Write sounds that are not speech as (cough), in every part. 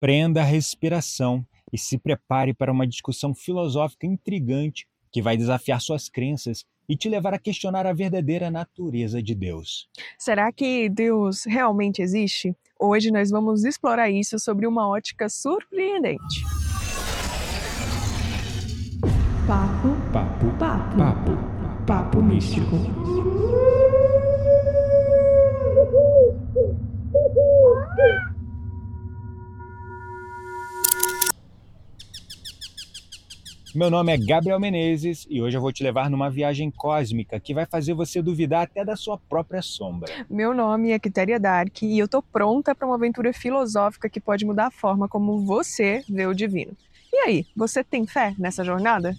Prenda a respiração e se prepare para uma discussão filosófica intrigante que vai desafiar suas crenças e te levar a questionar a verdadeira natureza de Deus. Será que Deus realmente existe? Hoje nós vamos explorar isso sobre uma ótica surpreendente. Papo, Papo, papo, papo, papo místico. Meu nome é Gabriel Menezes e hoje eu vou te levar numa viagem cósmica que vai fazer você duvidar até da sua própria sombra. Meu nome é Quitéria Dark e eu tô pronta para uma aventura filosófica que pode mudar a forma como você vê o divino. E aí, você tem fé nessa jornada?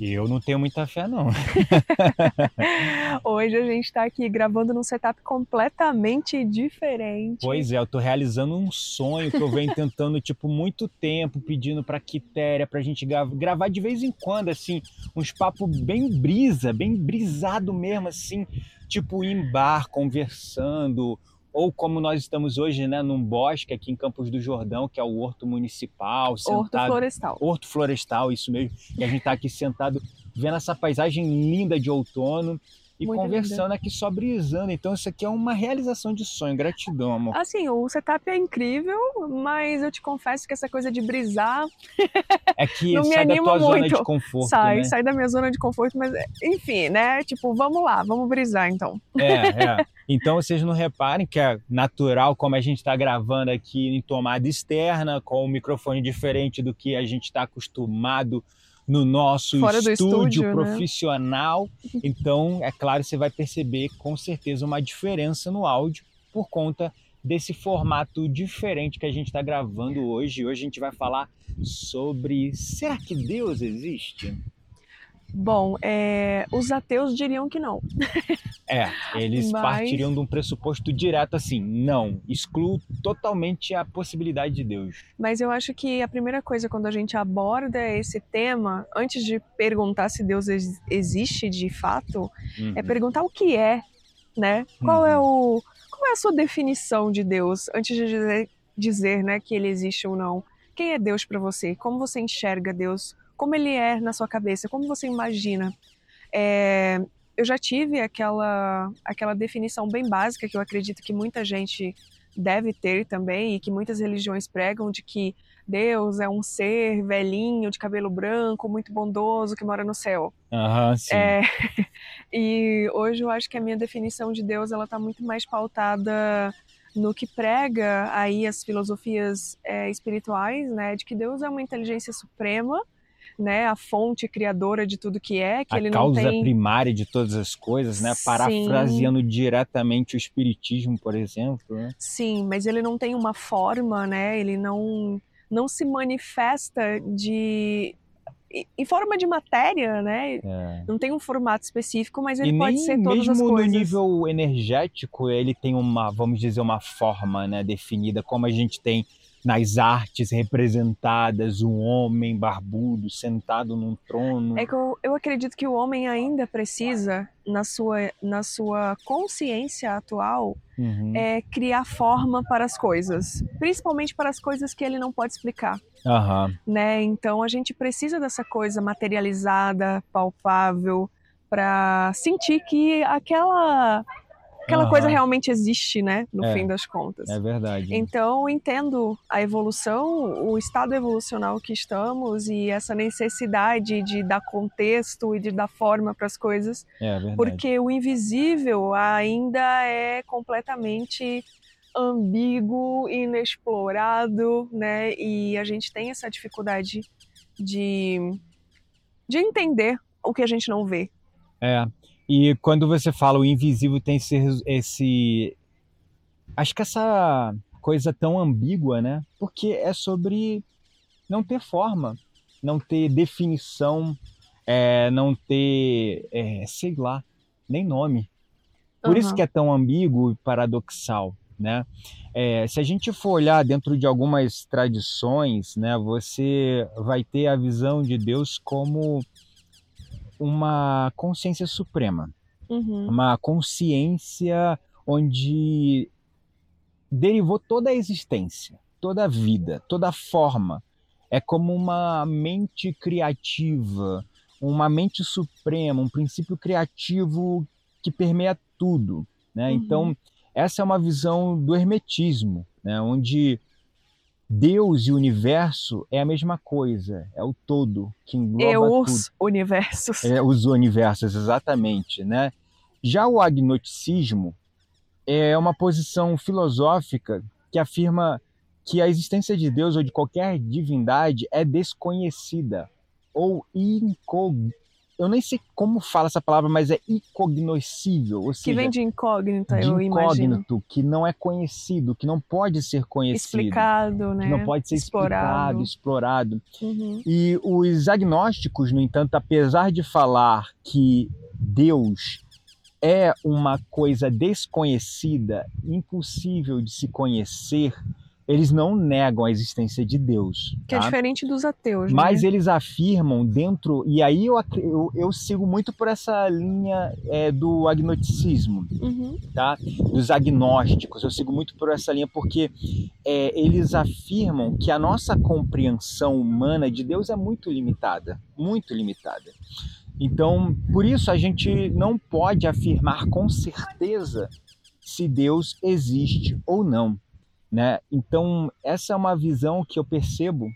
E eu não tenho muita fé, não. (laughs) Hoje a gente tá aqui gravando num setup completamente diferente. Pois é, eu tô realizando um sonho que eu venho tentando, (laughs) tipo, muito tempo, pedindo pra Quitéria pra gente gra- gravar de vez em quando, assim, uns papos bem brisa, bem brisado mesmo, assim, tipo, em bar, conversando, ou como nós estamos hoje, né, num bosque aqui em Campos do Jordão, que é o Horto Municipal, Horto sentado... Florestal. Horto Florestal, isso mesmo. E a gente tá aqui sentado vendo essa paisagem linda de outono e Muito conversando aqui só brisando. Então isso aqui é uma realização de sonho. Gratidão, amor. Assim, o setup é incrível, mas eu te confesso que essa coisa de brisar (laughs) É que (laughs) Não me sai da anima tua zona muito. de conforto, sai, né? sai da minha zona de conforto, mas enfim, né? Tipo, vamos lá, vamos brisar então. É, é. (laughs) Então vocês não reparem que é natural como a gente está gravando aqui em tomada externa, com um microfone diferente do que a gente está acostumado no nosso do estúdio, né? profissional. (laughs) Então, é claro, você vai perceber com certeza uma diferença no áudio por conta desse formato diferente que a gente está gravando hoje. Hoje a gente vai falar sobre será que Deus existe? Bom, é, os ateus diriam que não. É, eles Mas- partiriam de um pressuposto direto assim, não, excluo totalmente a possibilidade de Deus. Mas eu acho que a primeira coisa quando a gente aborda esse tema, antes de perguntar se Deus ex- existe de fato, Uhum. é perguntar o que é, né? Qual é o qual é a sua definição de Deus antes de dizer, dizer, né, que ele existe ou não? Quem é Deus para você? Como você enxerga Deus? Como ele é na sua cabeça? Como você imagina? É, eu já tive aquela aquela definição bem básica que eu acredito que muita gente deve ter também e que muitas religiões pregam de que Deus é um ser velhinho de cabelo branco, muito bondoso que mora no céu. Aham, sim. É, (laughs) e hoje eu acho que a minha definição de Deus ela está muito mais pautada no que prega aí as filosofias é, espirituais, né, de que Deus é uma inteligência suprema, né, a fonte criadora de tudo que é, que a ele causa tem primária de todas as coisas, né? Sim. Parafraseando diretamente o espiritismo, por exemplo, né? Sim, mas ele não tem uma forma, né? Ele não não se manifesta de em- forma de matéria, né? É. Não tem um formato específico, mas ele e pode nem ser todas mesmo as no coisas. nível energético ele tem uma, vamos dizer, uma forma, né, definida, como a gente tem nas artes representadas um homem barbudo sentado num trono. É que eu, eu acredito que o homem ainda precisa, na sua, na sua consciência atual, Uhum. é criar forma para as coisas, principalmente para as coisas que ele não pode explicar, Aham. né? Então a gente precisa dessa coisa materializada, palpável, para sentir que aquela aquela Aham. coisa realmente existe, né? No É. fim das contas. É verdade. Então, eu entendo a evolução, o estado evolucional que estamos e essa necessidade de dar contexto e de dar forma para as coisas, É verdade. porque o invisível ainda é completamente ambíguo, inexplorado, né? E a gente tem essa dificuldade de, de entender o que a gente não vê. É. E quando você fala o invisível tem esse, esse. Acho que essa coisa tão ambígua, né? Porque é sobre não ter forma, não ter definição, é, não ter, é, sei lá, nem nome. Por isso Aham. que é tão ambíguo e paradoxal, né? É, se a gente for olhar dentro de algumas tradições, né, você vai ter a visão de Deus como uma consciência suprema, Uhum. uma consciência onde derivou toda a existência. toda a vida, toda a forma. É como uma mente criativa, uma mente suprema, um princípio criativo que permeia tudo. Né? Uhum. Então, essa é uma visão do hermetismo, né? onde Deus e o universo é a mesma coisa, é o todo que engloba tudo. os universos. É, os universos, exatamente, né? Já o agnosticismo é uma posição filosófica que afirma que a existência de Deus ou de qualquer divindade é desconhecida ou incog... Eu nem sei como fala essa palavra, mas é incognoscível, ou Que seja, vem de incógnita, de eu imagino. incógnito, que não é conhecido, que não pode ser conhecido, Explicado, né? que não pode ser explicado, explorado. Uhum. E os agnósticos, no entanto, apesar de falar que Deus é uma coisa desconhecida, impossível de se conhecer, eles não negam a existência de Deus. Que é tá? diferente dos ateus, Mas né? eles afirmam dentro, e aí eu, eu, eu sigo muito por essa linha é, do agnosticismo, Uhum. tá? dos agnósticos. Eu sigo muito por essa linha porque é, eles afirmam que a nossa compreensão humana de Deus é muito limitada, muito limitada. Então, por isso a gente não pode afirmar com certeza se Deus existe ou não, né? Então, essa é uma visão que eu percebo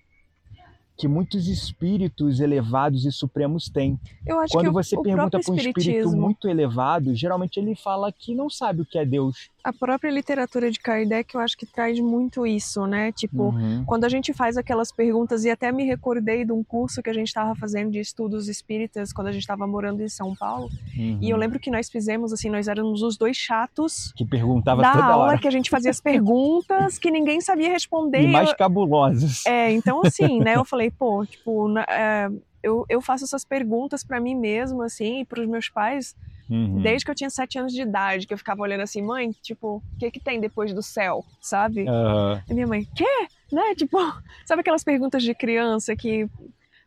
que muitos espíritos elevados e supremos têm. Eu acho Quando o- você o, pergunta para um espírito muito elevado, geralmente ele fala que não sabe o que é Deus. A própria literatura de Kardec, eu acho que traz muito isso, né? Tipo, Uhum. quando a gente faz aquelas perguntas, e até me recordei de um curso que a gente estava fazendo de estudos espíritas quando a gente estava morando em São Paulo, Uhum. e eu lembro que nós fizemos assim, nós éramos os dois chatos que perguntava da toda aula hora. que a gente fazia as perguntas que ninguém sabia responder. E mais Eu- cabulosas. É, então assim, né? Eu (laughs) falei, pô, tipo, na- é, eu, eu faço essas perguntas pra mim mesma, assim, e pros meus pais, Uhum. desde que eu tinha sete anos de idade, que eu ficava olhando assim, mãe, tipo, o que que tem depois do céu, sabe? Aham. E minha mãe, quê? Né? Tipo, (laughs) sabe aquelas perguntas de criança que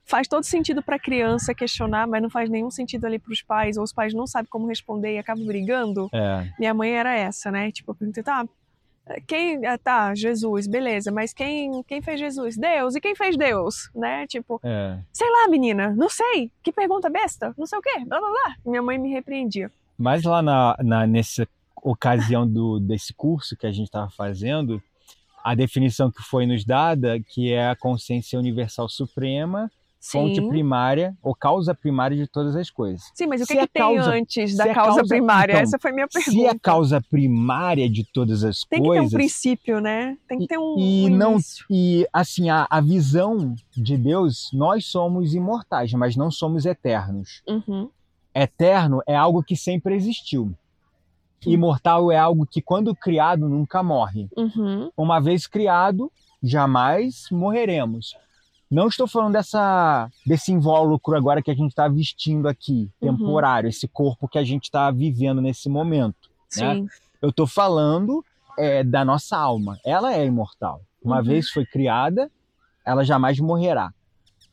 faz todo sentido pra criança questionar, mas não faz nenhum sentido ali pros pais, ou os pais não sabem como responder e acabam brigando? É. Minha mãe era essa, né? Tipo, eu perguntei, tá, quem, ah, tá, Jesus, beleza, mas quem, quem fez Jesus? Deus, e quem fez Deus? Né? Tipo, É. sei lá, menina, não sei, que pergunta besta, não sei o quê, blá blá blá. Minha mãe me repreendia. Mas lá na, na- nessa ocasião do, desse curso que a gente estava fazendo, a definição que foi nos dada, que é a consciência universal suprema, fonte Sim. primária ou causa primária de todas as coisas. Sim, mas o Se que, é que tem causa- antes da é causa, causa- primária? então, Essa foi minha pergunta. Se é a causa primária de todas as Tem que ter um coisas, princípio, né? Tem que ter um, e um não-. E assim, a, a visão de Deus, nós somos imortais, mas não somos eternos. Uhum. Eterno é algo que sempre existiu. Imortal é algo que, quando criado, nunca morre. Uhum. Uma vez criado, jamais morreremos. Não estou falando dessa, desse invólucro agora que a gente está vestindo aqui, Uhum. temporário, esse corpo que a gente está vivendo nesse momento. Né? Eu estou falando é, da nossa alma. Ela é imortal. Uma Uhum. vez foi criada, ela jamais morrerá.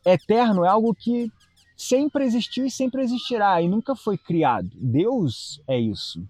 Eterno é algo que sempre existiu e sempre existirá e nunca foi criado. Deus é isso.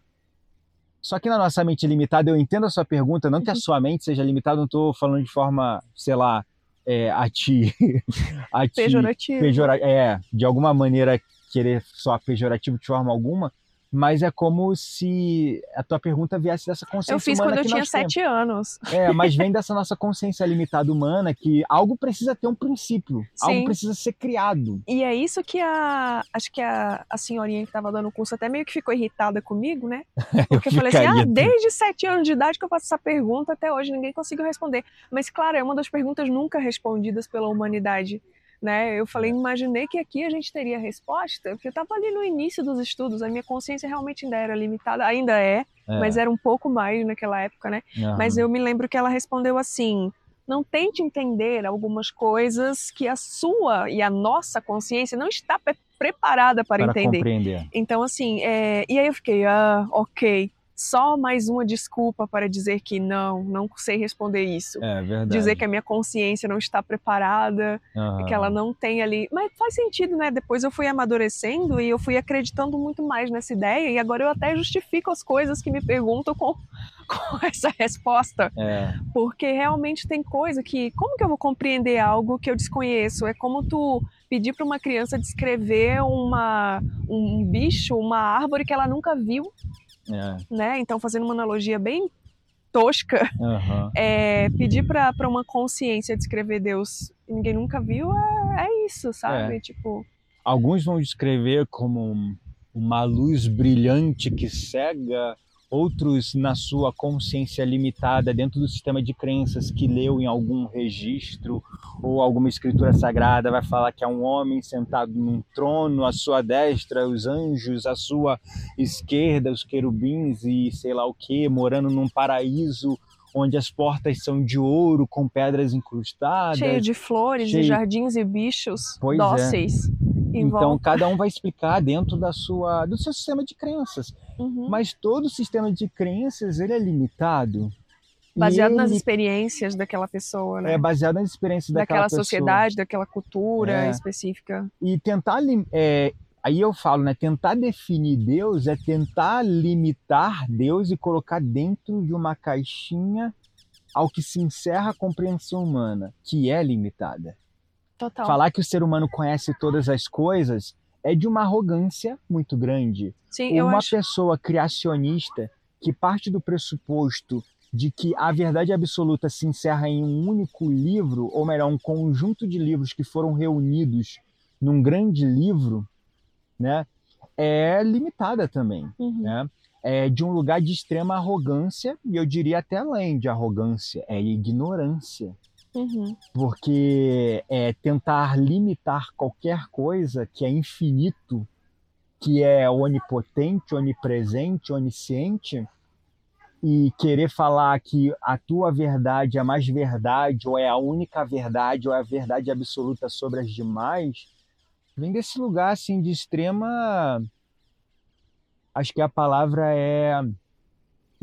Só que na nossa mente limitada, eu entendo a sua pergunta, não que a Uhum. sua mente seja limitada, não estou falando de forma, sei lá, é, a ti, (laughs) a ti Pejorativo. pejora, é, de alguma maneira querer soar pejorativo de forma alguma, mas é como se a tua pergunta viesse dessa consciência Eu fiz humana quando eu tinha nós temos. sete anos. É, mas vem dessa nossa consciência limitada humana que algo precisa ter um princípio, algo Sim. precisa ser criado. E é isso que a. Acho que a, a senhorinha que estava dando o curso até meio que ficou irritada comigo, né? (laughs) Porque eu falei assim: ah, desde sete anos de idade que eu faço essa pergunta, até hoje ninguém conseguiu responder. Mas, claro, é uma das perguntas nunca respondidas pela humanidade. Né? Eu falei, imaginei que aqui a gente teria resposta, porque eu estava ali no início dos estudos, a minha consciência realmente ainda era limitada, ainda é, É, mas era um pouco mais naquela época, né? aham. Mas eu me lembro que ela respondeu assim: não tente entender algumas coisas que a sua e a nossa consciência não está pre- preparada para, para entender. compreender. Então, assim, é, e aí eu fiquei, ah, ok. Só mais uma desculpa para dizer que não, não sei responder isso. É verdade. Dizer que a minha consciência não está preparada, Aham. que ela não tem ali. Mas faz sentido, né? Depois eu fui amadurecendo e eu fui acreditando muito mais nessa ideia, e agora eu até justifico as coisas que me perguntam com, (laughs) com essa resposta. É, Porque realmente tem coisa que. Como que eu vou compreender algo que eu desconheço? É como tu pedir para uma criança descrever uma, um bicho, uma árvore que ela nunca viu, é. né? Então, fazendo uma analogia bem tosca, Aham. é, pedir para uma consciência descrever Deus que ninguém nunca viu é, é isso, sabe? Tipo, Alguns vão descrever como um- uma luz brilhante que cega, outros na sua consciência limitada dentro do sistema de crenças que leu em algum registro ou alguma escritura sagrada vai falar que é um homem sentado num trono, à sua destra os anjos, à sua esquerda os querubins e sei lá o que, morando num paraíso onde as portas são de ouro com pedras incrustadas. cheio de flores cheio- e jardins e bichos Pois é. dóceis em Então cada um vai explicar dentro da sua do seu sistema de crenças. Uhum. Mas todo sistema de crenças ele é limitado. Baseado nas ele experiências daquela pessoa, né? é baseado nas experiências daquela, daquela pessoa. sociedade, daquela cultura É. específica. E tentar lim- é, aí eu falo, né? Tentar definir Deus é tentar limitar Deus e colocar dentro de uma caixinha ao que se encerra a compreensão humana, que é limitada. Total. Falar que o ser humano conhece todas as coisas é de uma arrogância muito grande. Sim, eu uma pessoa criacionista que parte do pressuposto de que a verdade absoluta se encerra em um único livro, ou melhor, um conjunto de livros que foram reunidos num grande livro, né, é limitada também, Uhum. né? É de um lugar de extrema arrogância, e eu diria até além de arrogância, é ignorância Uhum. porque é tentar limitar qualquer coisa que é infinito, que é onipotente, onipresente, onisciente, e querer falar que a tua verdade é a mais verdade, ou é a única verdade, ou é a verdade absoluta sobre as demais, vem desse lugar assim de extrema. Acho que a palavra é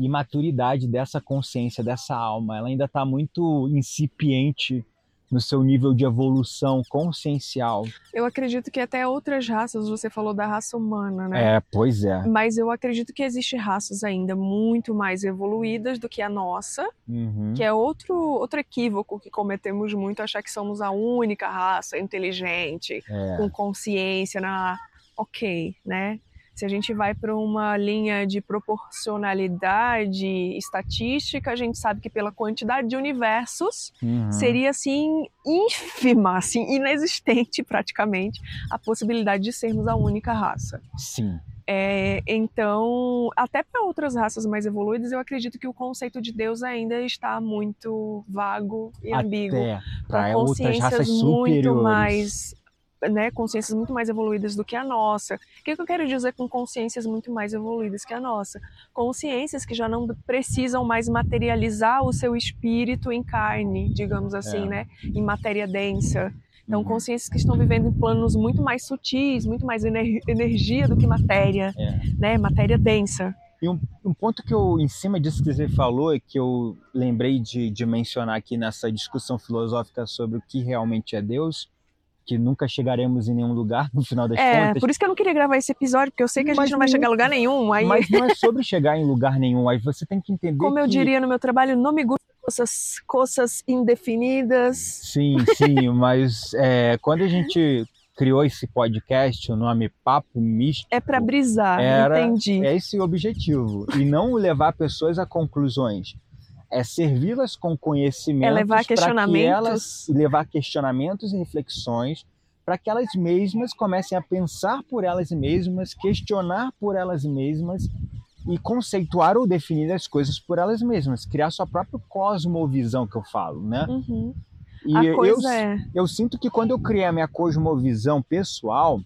imaturidade dessa consciência, dessa alma. Ela ainda está muito incipiente no seu nível de evolução consciencial. Eu acredito que até outras raças, você falou da raça humana, né? É, pois é. Mas eu acredito que existem raças ainda muito mais evoluídas do que a nossa, Uhum. que é outro, outro equívoco que cometemos muito, achar que somos a única raça inteligente, É. com consciência na. Ok, né? Se a gente vai para uma linha de proporcionalidade estatística, a gente sabe que pela quantidade de universos Uhum. seria assim ínfima, assim inexistente (laughs) praticamente a possibilidade de sermos a única raça. Sim. É, então, até para outras raças mais evoluídas, eu acredito que o conceito de Deus ainda está muito vago e ambíguo para outras consciências raças muito superiores. mais né, consciências muito mais evoluídas do que a nossa. O que, que eu quero dizer com consciências muito mais evoluídas que a nossa? Consciências que já não precisam mais materializar o seu espírito em carne, digamos assim, É. né, em matéria densa. Então, Uhum. consciências que estão vivendo em planos muito mais sutis, muito mais ener- energia do que matéria, É. né, matéria densa. Um ponto que eu, em cima disso que você falou, é que eu lembrei de, de mencionar aqui nessa discussão filosófica sobre o que realmente é Deus, que nunca chegaremos em nenhum lugar no final das É, contas. por isso que eu não queria gravar esse episódio, porque eu sei que a Mas gente não vai chegar a lugar nenhum. Aí, Mas não é sobre chegar em lugar nenhum. Aí você tem que entender como eu que... diria no meu trabalho, não me gustam essas coisas indefinidas. Sim, sim, (laughs) mas é, quando a gente criou esse podcast, o nome Papo Místico, É pra brisar, Era- entendi. é esse o objetivo. E não levar pessoas a conclusões. É servi-las com conhecimentos É levar para que questionamentos. elas levar questionamentos e reflexões para que elas mesmas comecem a pensar por elas mesmas, questionar por elas mesmas e conceituar ou definir as coisas por elas mesmas, criar sua própria cosmovisão que eu falo, né? Uhum. E A eu, coisa é. eu sinto que quando eu criei a minha cosmovisão pessoal,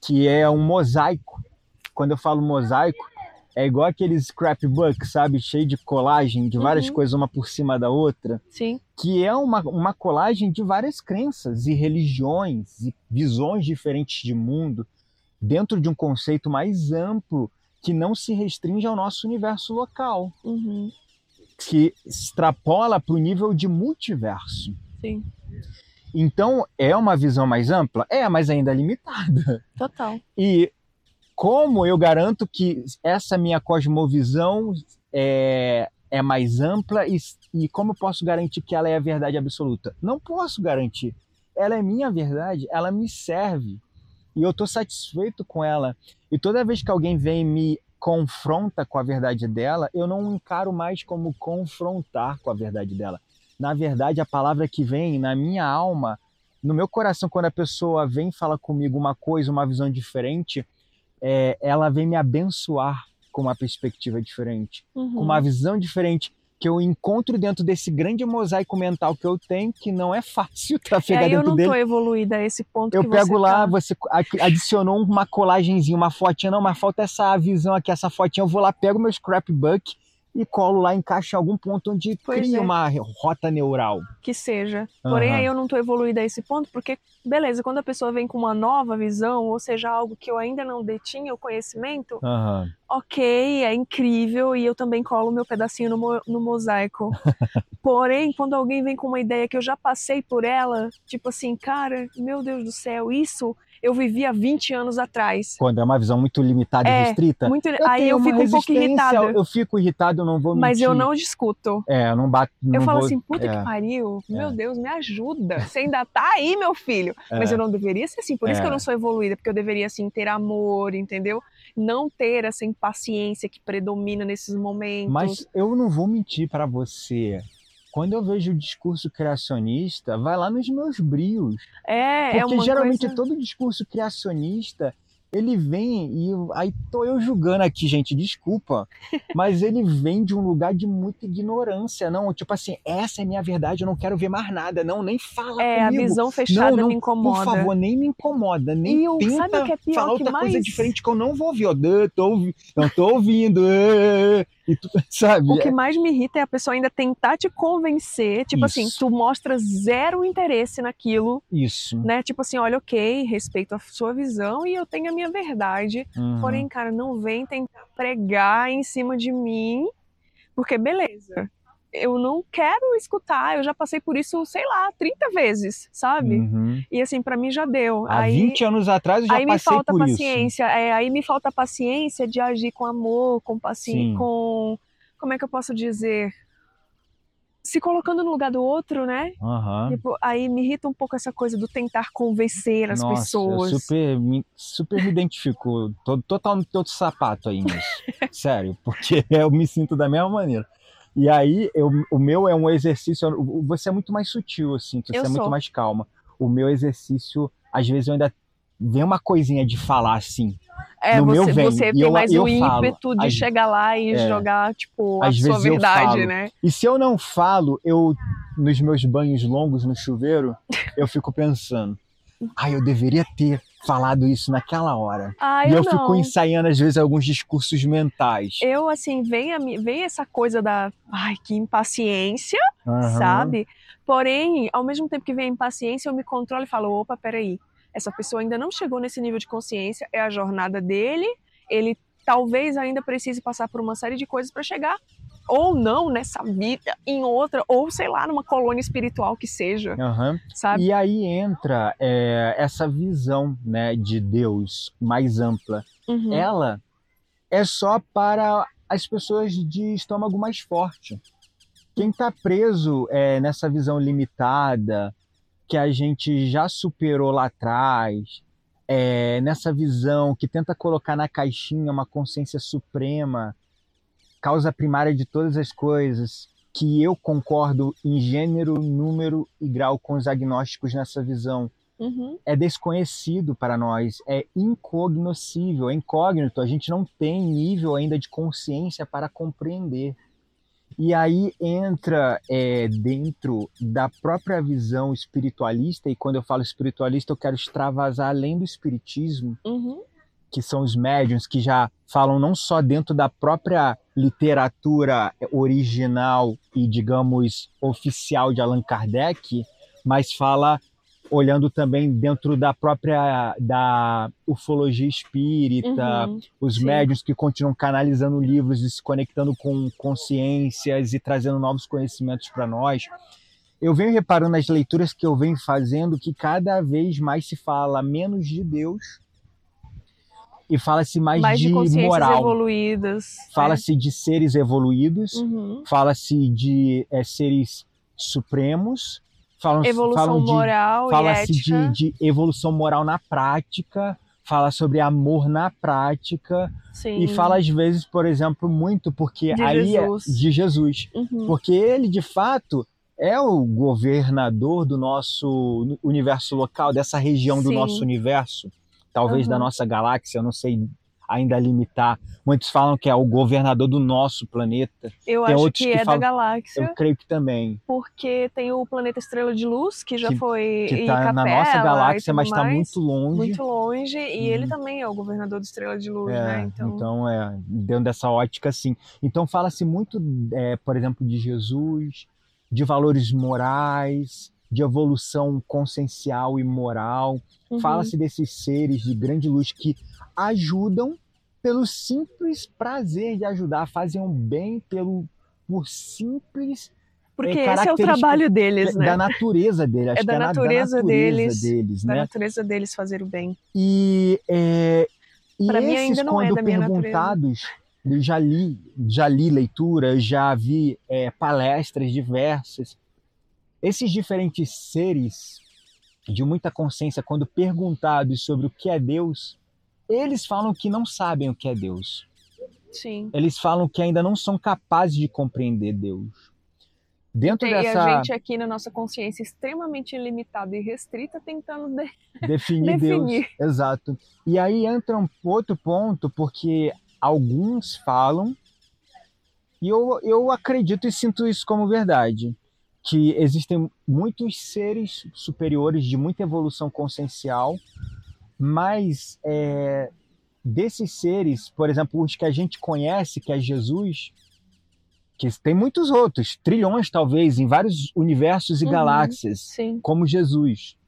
que é um mosaico, quando eu falo mosaico, é igual aqueles scrapbook, sabe? Cheio de colagem, de várias Uhum. coisas uma por cima da outra, Sim. que é uma, uma colagem de várias crenças e religiões e visões diferentes de mundo, dentro de um conceito mais amplo que não se restringe ao nosso universo local, Uhum. que extrapola para o nível de multiverso. Sim, Então, é uma visão mais ampla? É, mas ainda limitada. total. E como eu garanto que essa minha cosmovisão é, é mais ampla e, e como eu posso garantir que ela é a verdade absoluta? Não posso garantir. Ela é minha verdade, ela me serve e eu estou satisfeito com ela. E toda vez que alguém vem me confronta com a verdade dela, eu não encaro mais como confrontar com a verdade dela. Na verdade, a palavra que vem na minha alma, no meu coração, quando a pessoa vem fala comigo uma coisa, uma visão diferente, é, ela vem me abençoar com uma perspectiva diferente, Uhum. com uma visão diferente que eu encontro dentro desse grande mosaico mental que eu tenho, que não é (laughs) fácil trafegar eu dentro não dele. tô evoluída a esse ponto Eu pego você lá, tá. você adicionou uma colagenzinha, uma fotinha, não, mas falta essa visão aqui, essa fotinha. Eu vou lá, pego meu scrapbook e colo lá, encaixo em algum ponto onde Pois cria é. uma rota neural. que seja. Porém, Aham. aí eu não tô evoluída a esse ponto, porque, beleza, quando a pessoa vem com uma nova visão, ou seja, algo que eu ainda não detinha o conhecimento, Aham. ok, é incrível e eu também colo meu pedacinho no, mo- no mosaico. (laughs) Porém, quando alguém vem com uma ideia que eu já passei por ela, tipo assim, cara, meu Deus do céu, isso eu vivi há 20 anos atrás. Quando é uma visão muito limitada É, e restrita. Muito... eu Aí eu fico um pouco irritada. Eu fico irritado, eu não vou mentir. Mas eu não discuto. É, eu não bato. Eu não falo vou- assim, puta é, que pariu, meu É. Deus, me ajuda. Você ainda tá aí, meu filho. Mas é. eu não deveria ser assim, por isso que eu É. não sou evoluída, porque eu deveria, assim, ter amor, entendeu? Não ter essa impaciência que predomina nesses momentos. Mas eu não vou mentir para você. Quando eu vejo o discurso criacionista, vai lá nos meus brios. é, é Porque uma geralmente coisa... todo discurso criacionista, ele vem e eu- aí tô eu julgando aqui, gente, desculpa, (laughs) mas ele vem de um lugar de muita ignorância, não, tipo assim, essa é minha verdade, eu não quero ver mais nada, não, nem fala É, a comigo. visão fechada não, me incomoda. Por favor, nem me incomoda, nem E o- tenta sabe o que é pior? falar outra coisa mais- diferente que eu não vou ouvir. Ó, "Dã, tô não tô ouvindo, ê, ê", e tu, (laughs) sabe? O que mais me irrita é a pessoa ainda tentar te convencer, tipo assim, Isso. tu mostra zero interesse naquilo, Isso. né? Tipo assim, olha, ok, respeito a sua visão e eu tenho a minha verdade. Uhum. Porém, cara, não vem tentar pregar em cima de mim, porque beleza. Eu não quero escutar, eu já passei por isso, sei lá, 30 vezes, sabe? Uhum. E assim, pra mim já deu. Há aí 20 anos atrás eu já aí me passei falta por isso. paciência, é, aí me falta paciência de agir com amor, com paciência, com como é que eu posso dizer? Se colocando no lugar do outro, né? Aham. Tipo, aí me irrita um pouco essa coisa do tentar convencer as Nossa, pessoas. eu super me, super me identifico, tô total no teu sapato aí nisso. (laughs) Sério, porque (laughs) eu me sinto da mesma maneira. E aí, eu, o meu é um exercício. Você é muito mais sutil, assim, você Eu é muito sou. mais calma. O meu exercício, às vezes eu ainda vem uma coisinha de falar assim. É, no meu você, vem, você tem eu- mais o falo, ímpeto de às- chegar lá e é. jogar, tipo, a sua verdade, né? E se eu não falo, eu, nos meus banhos longos no chuveiro, eu fico pensando. Ah, eu deveria ter falado isso naquela hora. Ah, e eu, não. fico ensaiando, às vezes, alguns discursos mentais. Eu, assim, vem, a, vem essa coisa da, ai, que impaciência, Aham. sabe? Porém, ao mesmo tempo que vem a impaciência, eu me controlo e falo, opa, peraí, essa pessoa ainda não chegou nesse nível de consciência, é a jornada dele, ele talvez ainda precise passar por uma série de coisas para chegar, ou não nessa vida, em outra, ou sei lá, numa colônia espiritual que seja, Aham. sabe? E aí entra é, essa visão né, de Deus mais ampla. Uhum. Ela é só para as pessoas de estômago mais forte. Quem está preso é, nessa visão limitada, que a gente já superou lá atrás, é, nessa visão que tenta colocar na caixinha uma consciência suprema, causa primária de todas as coisas, que eu concordo em gênero, número e grau com os agnósticos nessa visão Uhum. é desconhecido para nós, é incognoscível, é incógnito, a gente não tem nível ainda de consciência para compreender. E aí entra é, dentro da própria visão espiritualista, e quando eu falo espiritualista, eu quero extravasar além do espiritismo, Uhum. Que são os médiums que já falam não só dentro da própria literatura original e, digamos, oficial de Allan Kardec, mas fala olhando também dentro da própria da ufologia espírita, Uhum, os sim. médios que continuam canalizando livros e se conectando com consciências e trazendo novos conhecimentos para nós. Eu venho reparando nas leituras que eu venho fazendo que cada vez mais se fala menos de Deus e fala-se mais, Mais de, de moral. evoluídas. né? Fala-se de seres evoluídos, Uhum. fala-se de é, seres supremos, falam, Evolução falam de moral fala-se de, de evolução moral na prática, fala sobre amor na prática Sim. e fala às vezes, por exemplo, muito porque De ali é Jesus. de Jesus, Uhum. porque ele de fato é o governador do nosso universo local, dessa região do Sim. nosso universo, talvez da Aham. nossa galáxia, eu não sei ainda limitar. Muitos falam que é o governador do nosso planeta. Eu tem acho que, que é falam- da galáxia, Eu creio que também. porque tem o planeta Estrela de Luz, que já Que- foi. Que está na nossa galáxia, mas está muito longe. muito longe. E ele Uhum. também é o governador do Estrela de Luz, É, né? Então. então, é, dentro dessa ótica, sim. Então fala-se muito, é, por exemplo, de Jesus, de valores morais, de evolução consciencial e moral. uhum. Fala-se desses seres de grande luz que ajudam pelo simples prazer de ajudar, fazem um bem pelo por simples Porque é, esse é o trabalho deles, né? da natureza deles, acho É da que é na- natureza da natureza deles, deles, Da né? natureza deles fazer o bem. E, é, e Pra mim esses, ainda não é quando da minha perguntados, eu já li, já li leitura, já vi é, palestras diversas. Esses diferentes seres de muita consciência, quando perguntados sobre o que é Deus, eles falam que não sabem o que é Deus. Sim. Eles falam que ainda não são capazes de compreender Deus. Dentro Tem- E dessa a gente aqui na nossa consciência extremamente limitada e restrita tentando de- definir, (laughs) definir. Deus. Exato. E aí entra um outro ponto, porque alguns falam, e eu, eu acredito e sinto isso como verdade, que existem muitos seres superiores de muita evolução consciencial, mas é, desses seres, por exemplo, os que a gente conhece, que é Jesus, que tem muitos outros, trilhões talvez, em vários universos e Uhum. galáxias Sim. como Jesus.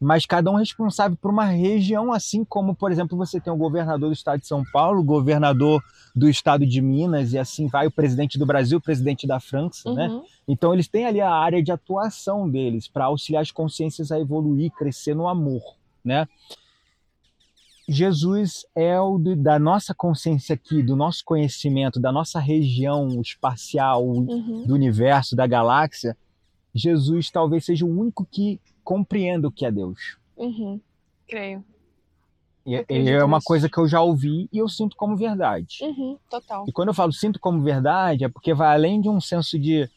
Mas cada um responsável por uma região, assim como, por exemplo, você tem o governador do estado de São Paulo, o governador do estado de Minas, e assim vai o presidente do Brasil, o presidente da França, né? Uhum. Então eles têm ali a área de atuação deles para auxiliar as consciências a evoluir, crescer no amor, né? Jesus é o do- da nossa consciência aqui, do nosso conhecimento, da nossa região espacial, Uhum. do universo, da galáxia, Jesus talvez seja o único que compreenda o que é Deus. Uhum. Creio. E Eu e é uma coisa que eu já ouvi e eu sinto como verdade. Uhum. Total. E quando eu falo sinto como verdade, é porque vai além de um senso de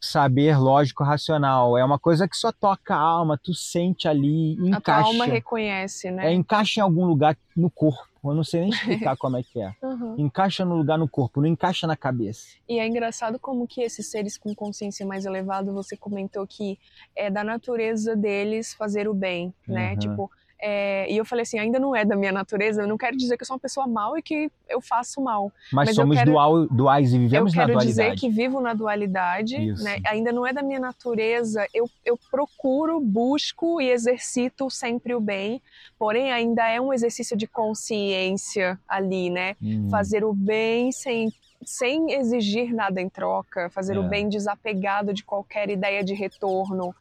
saber lógico racional. É uma coisa que só toca a alma, tu sente ali, A tua encaixa. alma reconhece, né? É, encaixa em algum lugar no corpo. Eu não sei nem explicar como é que é. (laughs) Uhum. Encaixa no lugar no corpo, não encaixa na cabeça. E é engraçado como que esses seres com consciência mais elevada, você comentou que é da natureza deles fazer o bem, né? Uhum. Tipo, é, e eu falei assim, ainda não é da minha natureza, eu não quero dizer que eu sou uma pessoa mal e que eu faço mal. Mas, Mas eu somos quero- dual, duais e vivemos eu na quero dualidade. dizer que vivo na dualidade, né? Ainda não é da minha natureza, eu, eu procuro, busco e exercito sempre o bem, porém ainda é um exercício de consciência ali, né? Hum. fazer o bem sem, sem exigir nada em troca, fazer o É. bem desapegado de qualquer ideia de retorno.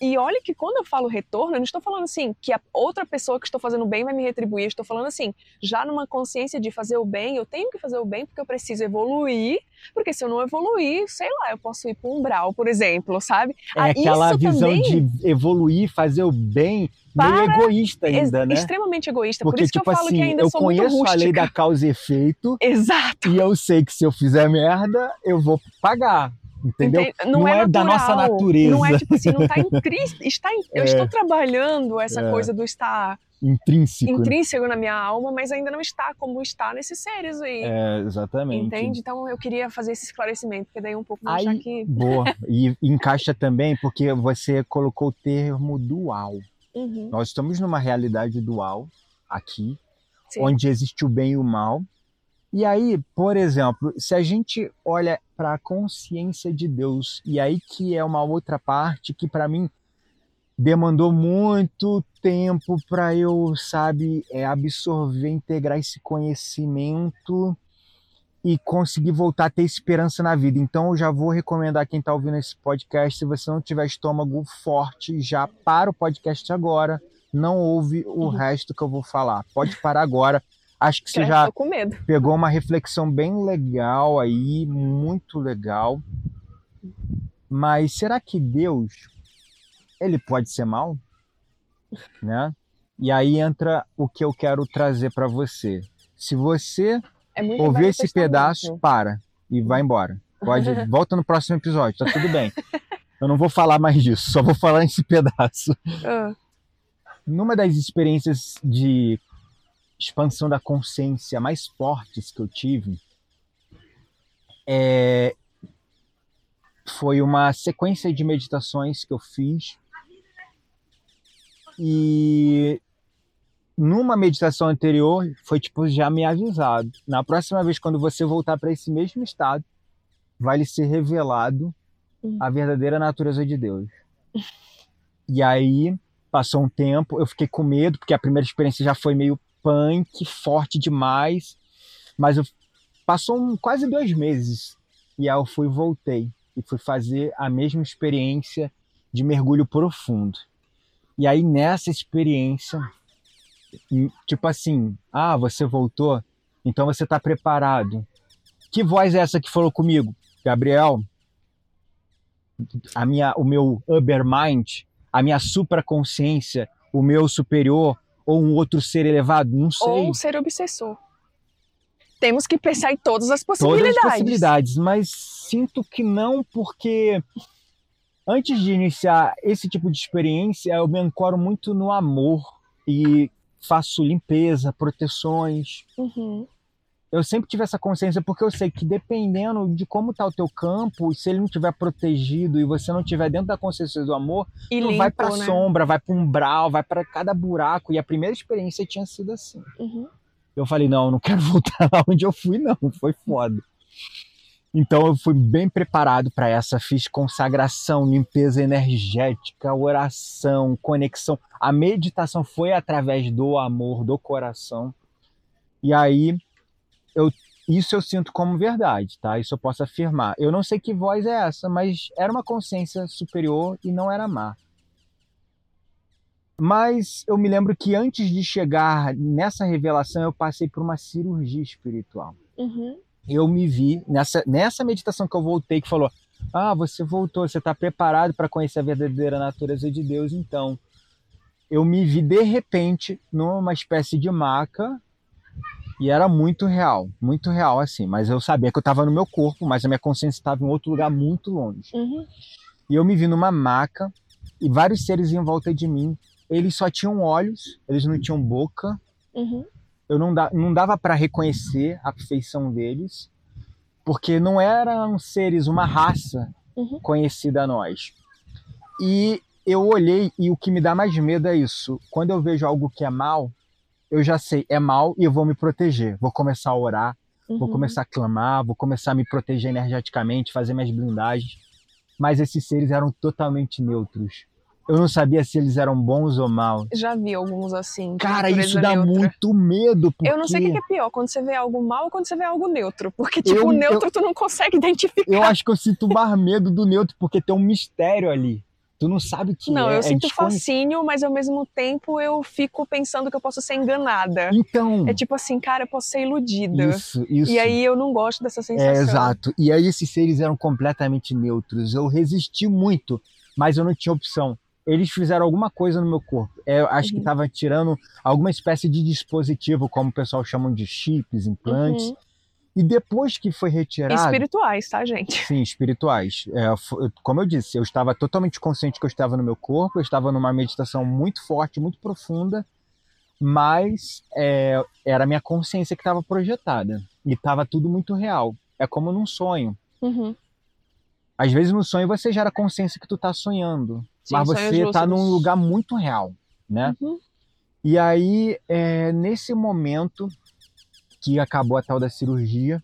E, e olha que quando eu falo retorno, eu não estou falando assim que a outra pessoa que estou fazendo o bem vai me retribuir, eu estou falando assim, já numa consciência de fazer o bem, eu tenho que fazer o bem porque eu preciso evoluir, porque se eu não evoluir, sei lá, eu posso ir para um umbral, por exemplo, sabe? É Ah, aquela visão também- de evoluir, fazer o bem, meio Para- egoísta Ex- ainda, né? Extremamente egoísta, Porque, por isso tipo que eu falo assim, que ainda eu sou muito conheço a rústica. lei da causa e efeito (laughs) Exato. e eu sei que se eu fizer merda, eu vou pagar. Entendeu? Entende? Não é da natural, nossa natureza. Não é tipo assim, não tá intrínseco. Está em- Eu (laughs) É. estou trabalhando essa É. coisa do estar Intrínseco. né? intrínseco na minha alma, mas ainda não está como está nesses seres aí. É, exatamente. Entende? Então eu queria fazer esse esclarecimento, porque daí um pouco vou achar Aí, que. boa. E encaixa também porque você colocou o termo dual. Uhum, Nós estamos numa realidade dual aqui, sim. onde existe o bem e o mal. E aí, por exemplo, se a gente olha para a consciência de Deus, e aí que é uma outra parte que para mim demandou muito tempo para eu, sabe, é, absorver, integrar esse conhecimento e conseguir voltar a ter esperança na vida. Então eu já vou recomendar quem está ouvindo esse podcast, se você não tiver estômago forte, já para o podcast agora, não ouve o Uhum. resto que eu vou falar. Pode parar agora. Acho que você Credo, já tô com medo. pegou uma reflexão bem legal aí, muito legal. Mas será que Deus ele pode ser mal? Né? E aí entra o que eu quero trazer para você. Se você É Velho esse pedaço, para e vai embora. Pode, (laughs) volta no próximo episódio, tá tudo bem. Eu não vou falar mais disso, só vou falar esse pedaço. Ah, Numa das experiências de expansão da consciência mais fortes que eu tive, é, foi uma sequência de meditações que eu fiz. E numa meditação anterior, foi tipo já me avisado. Na próxima vez, quando você voltar para esse mesmo estado, vai lhe ser revelado Hum. a verdadeira natureza de Deus. E aí, passou um tempo, eu fiquei com medo, porque a primeira experiência já foi meio punk, forte demais. Mas eu, passou um- quase dois meses. E aí eu fui voltei. E fui fazer a mesma experiência de mergulho profundo. E aí, nessa experiência, tipo assim, ah, você voltou, então você está preparado. Que voz é essa que falou comigo? Gabriel, a minha, o meu Ubermind, a minha supraconsciência, o meu superior ou um outro ser elevado? Não sei. Ou um ser obsessor. Temos que pensar em todas as Todas possibilidades. as possibilidades, mas sinto que não, porque antes de iniciar esse tipo de experiência, eu me ancoro muito no amor e faço limpeza, proteções. Uhum. Eu sempre tive essa consciência porque eu sei que dependendo de como tá o teu campo, se ele não estiver protegido e você não estiver dentro da consciência do amor, E tu limpo, vai pra né? sombra, vai pra umbral, vai pra cada buraco. E a primeira experiência tinha sido assim. Uhum. Eu falei, não, não quero (laughs) voltar lá onde eu fui, não. Foi foda. Então eu fui bem preparado para essa. Fiz consagração, limpeza energética, oração, conexão. A meditação foi através do amor, do coração. E aí, eu, isso eu sinto como verdade, tá? Isso eu posso afirmar. Eu não sei que voz é essa, mas era uma consciência superior e não era má. Mas eu me lembro que antes de chegar nessa revelação, eu passei por uma cirurgia espiritual. Uhum. Eu me vi nessa, nessa meditação que eu voltei, que falou: Ah, você voltou, você está preparado para conhecer a verdadeira natureza de Deus, então. Eu me vi de repente numa espécie de maca e era muito real, muito real assim. Mas eu sabia que eu estava no meu corpo, mas a minha consciência estava em outro lugar muito longe. Uhum. E eu me vi numa maca e vários seres em volta de mim. Eles só tinham olhos, eles não tinham boca. Uhum. Eu não, da, não dava para reconhecer a feição deles, porque não eram seres, uma raça Uhum. conhecida a nós. E eu olhei e o que me dá mais medo é isso. Quando eu vejo algo que é mal, eu já sei, é mal e eu vou me proteger. Vou começar a orar, vou Uhum. começar a clamar, vou começar a me proteger energeticamente, fazer minhas blindagens. Mas esses seres eram totalmente neutros. Eu não sabia se eles eram bons ou maus. Já vi alguns assim. Cara, isso dá neutra. muito medo. Porque Eu não sei o que é pior, quando você vê algo mal ou quando você vê algo neutro. Porque, tipo, Eu- o neutro tu não consegue identificar. eu acho que eu sinto mais medo do neutro, porque tem um mistério ali. Tu não sabe o que Não, é. eu é sinto desconhecido. fascínio, mas ao mesmo tempo eu fico pensando que eu posso ser enganada. Então, É tipo assim, cara, eu posso ser iludida. isso, isso. E aí eu não gosto dessa sensação. É, exato. E aí esses seres eram completamente neutros. Eu resisti muito, mas eu não tinha opção. Eles fizeram alguma coisa no meu corpo. É, eu acho que Uhum. estava tirando alguma espécie de dispositivo, como o pessoal chamam de chips, implantes. Uhum. E depois que foi retirado, Espirituais, tá, gente? sim, espirituais. É, como eu disse, eu estava totalmente consciente que eu estava no meu corpo. Eu estava numa meditação muito forte, muito profunda. Mas é, era a minha consciência que estava projetada. E estava tudo muito real. É como num sonho. Uhum. Às vezes no sonho você gera consciência que tu tá sonhando, Sim, mas você tá lúcidos. num lugar muito real, né? Uhum. E aí, é, nesse momento que acabou a tal da cirurgia,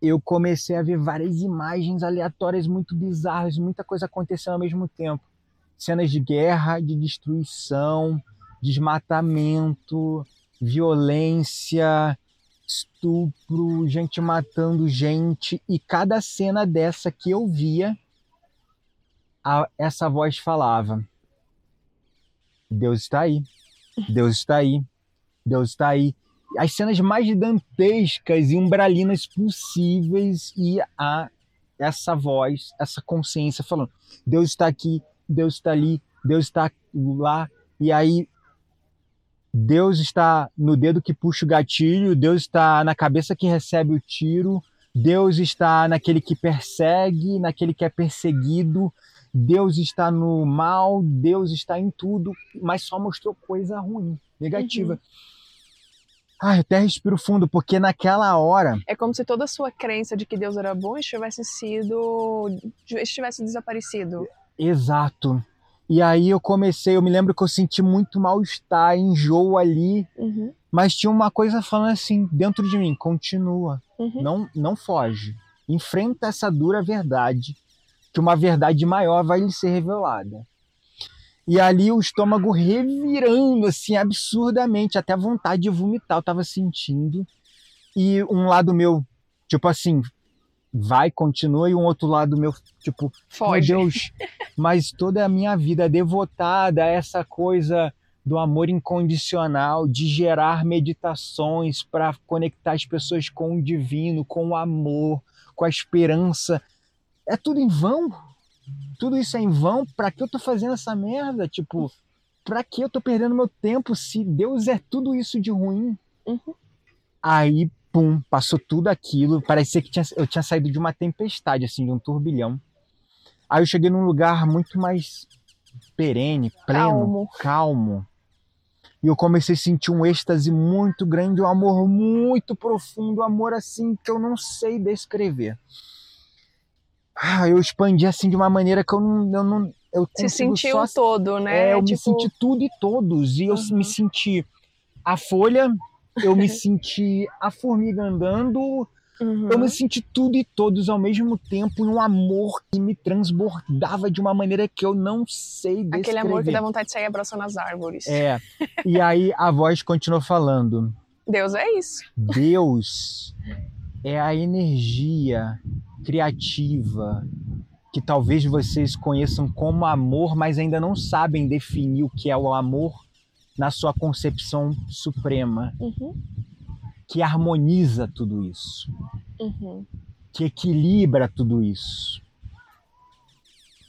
eu comecei a ver várias imagens aleatórias muito bizarras, muita coisa acontecendo ao mesmo tempo. cenas de guerra, de destruição, desmatamento, violência, estupro, gente matando gente. E cada cena dessa que eu via, a- essa voz falava: Deus está aí, Deus está aí, Deus está aí. As cenas mais dantescas e umbralinas possíveis e a essa voz, essa consciência falando: Deus está aqui, Deus está ali, Deus está lá. E aí Deus está no dedo que puxa o gatilho, Deus está na cabeça que recebe o tiro, Deus está naquele que persegue, naquele que é perseguido, Deus está no mal, Deus está em tudo, mas só mostrou coisa ruim, negativa. Ai, eu até respiro fundo, porque naquela hora, É como se toda a sua crença de que Deus era bom estivesse sido. estivesse desaparecido. exato. E aí eu comecei, eu me lembro que eu senti muito mal-estar, enjoo ali, Uhum, mas tinha uma coisa falando assim dentro de mim, continua, uhum. não não foge. Enfrenta essa dura verdade, que uma verdade maior vai lhe ser revelada. E ali o estômago revirando assim absurdamente, até vontade de vomitar eu tava sentindo. E um lado meu, tipo assim, vai, continua, e um outro lado meu, tipo, Foge. meu Deus, (laughs) mas toda a minha vida devotada a essa coisa do amor incondicional, de gerar meditações para conectar as pessoas com o divino, com o amor, com a esperança. É tudo em vão? Tudo isso é em vão? Para que eu tô fazendo essa merda? Tipo, para que eu tô perdendo meu tempo se Deus é tudo isso de ruim? Uhum. Aí, pum, passou tudo aquilo. Parecia que tinha- eu tinha saído de uma tempestade, assim, de um turbilhão. Aí eu cheguei num lugar muito mais perene, pleno, Calmo. calmo. E eu comecei a sentir um êxtase muito grande, um amor muito profundo, um amor assim que eu não sei descrever. Ah, eu expandi assim de uma maneira que eu não. Eu não eu Se sentiu só todo, né? é, eu me Tipo, senti tudo e todos. E eu Uhum. me senti a folha, eu me (laughs) senti a formiga andando, uhum. eu me senti tudo e todos ao mesmo tempo num amor que me transbordava de uma maneira que eu não sei descrever. Aquele amor que dá vontade de sair abraçando as árvores. É. E aí a voz continuou falando: Deus é isso. Deus é a energia criativa que talvez vocês conheçam como amor, mas ainda não sabem definir o que é o amor na sua concepção suprema, Uhum, que harmoniza tudo isso, uhum. que equilibra tudo isso,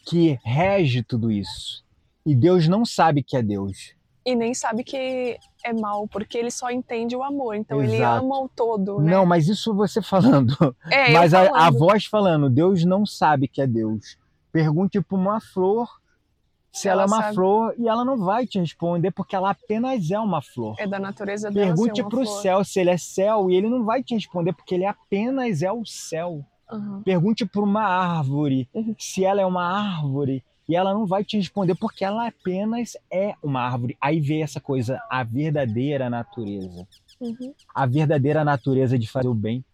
que rege tudo isso. E Deus não sabe que é Deus. E nem sabe que é mal, porque ele só entende o amor. Então ele Exato. ama o todo, né? Não, mas isso você falando. (laughs) é, Mas eu a, a falando. voz falando, Deus não sabe que é Deus. Pergunte para uma flor se ela, Ela é uma sabe. flor e ela não vai te responder porque ela apenas é uma flor. É da natureza dela Pergunte para o céu se ele é céu e ele não vai te responder porque ele apenas é o céu. Uhum. Pergunte para uma árvore Uhum. se ela é uma árvore e ela não vai te responder porque ela apenas é uma árvore. Aí vem essa coisa, a verdadeira natureza Uhum. a verdadeira natureza de fazer o bem,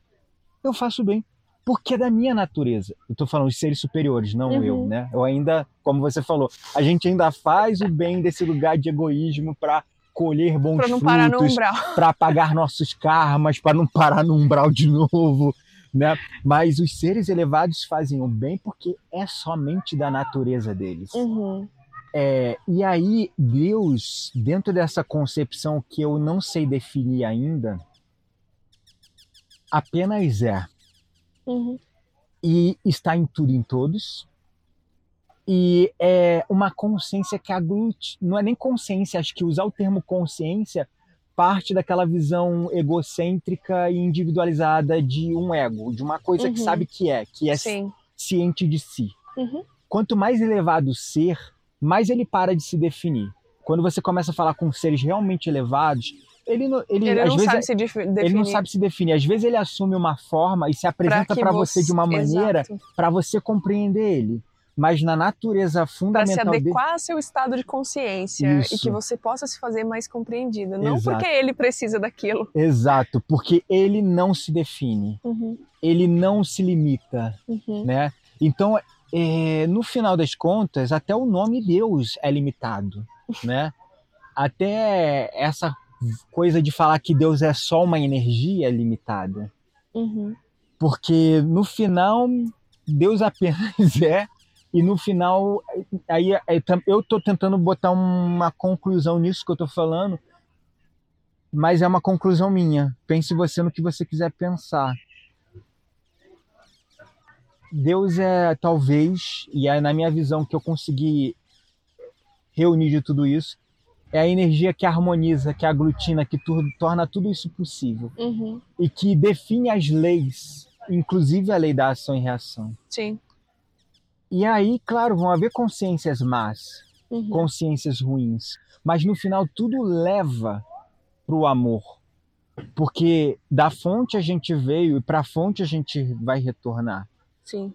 eu faço bem. Porque é da minha natureza. Eu tô falando os seres superiores, não Uhum. eu, né? Eu ainda, como você falou, a gente ainda faz o bem desse lugar de egoísmo para colher bons Pra não parar no frutos, umbral. para apagar nossos karmas, para não parar no umbral de novo, né? Mas os seres elevados fazem o bem porque é somente da natureza deles. Uhum. É, e aí, Deus, dentro dessa concepção que eu não sei definir ainda, apenas é. Uhum. E está em tudo e em todos. E é uma consciência que aglute. Não é nem consciência, acho que usar o termo consciência parte daquela visão egocêntrica e individualizada de um ego, de uma coisa que Uhum. sabe que é, que é Sim. ciente de si. Uhum. quanto mais elevado o ser, mais ele para de se definir. Quando você começa a falar com seres realmente elevados, ele, não- ele, não sabe se def- definir. ele não sabe se definir. Às vezes ele assume uma forma e se apresenta que para você de uma maneira para você compreender ele. Mas na natureza Pra se fundamental dele, adequar ao seu estado de consciência Isso. e que você possa se fazer mais compreendido. Não Exato. porque ele precisa daquilo. exato, porque ele não se define, Uhum, ele não se limita, uhum, né? Então é, no final das contas, até o nome Deus é limitado, (laughs) né? Até essa coisa de falar que Deus é só uma energia é limitada. Uhum. Porque no final, Deus (laughs) apenas é, e no final, aí eu estou tentando botar uma conclusão nisso que eu estou falando, mas é uma conclusão minha. Pense você no que você quiser pensar. Deus é talvez, e é na minha visão que eu consegui reunir de tudo isso, é a energia que harmoniza, que aglutina, que tu, torna tudo isso possível. Uhum. E que define as leis, inclusive a lei da ação e reação. Sim. E aí, claro, vão haver consciências más, Uhum. consciências ruins, mas no final tudo leva para o amor. Porque da fonte a gente veio e para a fonte a gente vai retornar. Sim.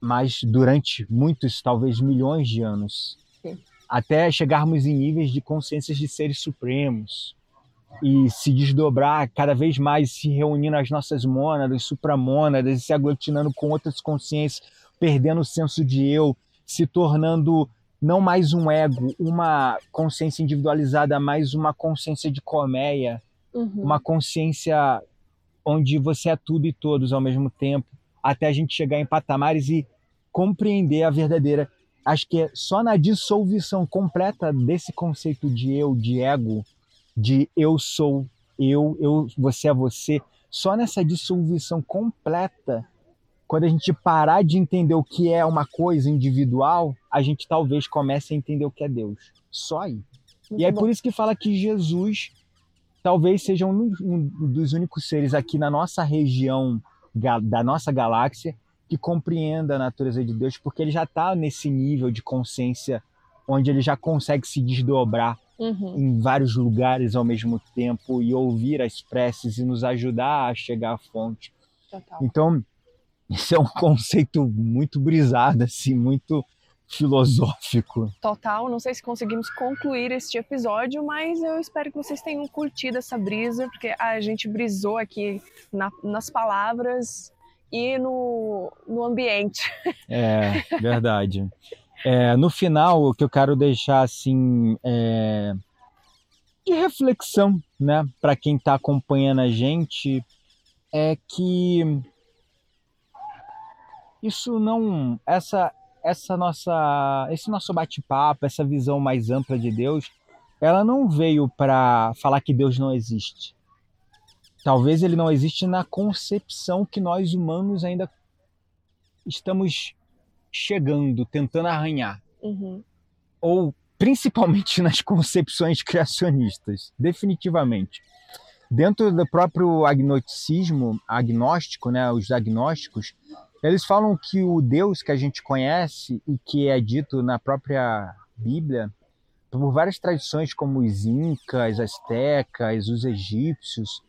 Mas durante muitos, talvez milhões de anos. Sim. Até chegarmos em níveis de consciências de seres supremos. E se desdobrar cada vez mais, se reunindo as nossas mônadas, supramônadas, e se aglutinando com outras consciências, perdendo o senso de eu, se tornando não mais um ego, uma consciência individualizada, mas uma consciência de colmeia, Uhum. uma consciência onde você é tudo e todos ao mesmo tempo, até a gente chegar em patamares e compreender a verdadeira. Acho que é só na dissolução completa desse conceito de eu, de ego, de eu sou eu, eu você é você, só nessa dissolução completa, quando a gente parar de entender o que é uma coisa individual, a gente talvez comece a entender o que é Deus. Só aí. Muito E é bom. por isso que fala que Jesus talvez seja um, um dos únicos seres aqui na nossa região da nossa galáxia que compreenda a natureza de Deus, porque ele já está nesse nível de consciência onde ele já consegue se desdobrar Uhum. em vários lugares ao mesmo tempo e ouvir as preces e nos ajudar a chegar à fonte. Total. Então, isso é um (laughs) conceito muito brisado, assim, muito filosófico. Total. Não sei se conseguimos concluir este episódio, mas eu espero que vocês tenham curtido essa brisa, porque a gente brisou aqui na- nas palavras e no, no ambiente. É, verdade. É, no final, o que eu quero deixar assim é, de reflexão, né, para quem está acompanhando a gente, é que isso não, essa, essa nossa, esse nosso bate-papo, essa visão mais ampla de Deus, ela não veio para falar que Deus não existe. Talvez ele não existe na concepção que nós humanos ainda estamos chegando, tentando arranhar, Uhum. ou principalmente nas concepções criacionistas, definitivamente. Dentro do próprio agnosticismo, agnóstico, né, os agnósticos, eles falam que o Deus que a gente conhece e que é dito na própria Bíblia, por várias tradições como os incas, astecas, os egípcios,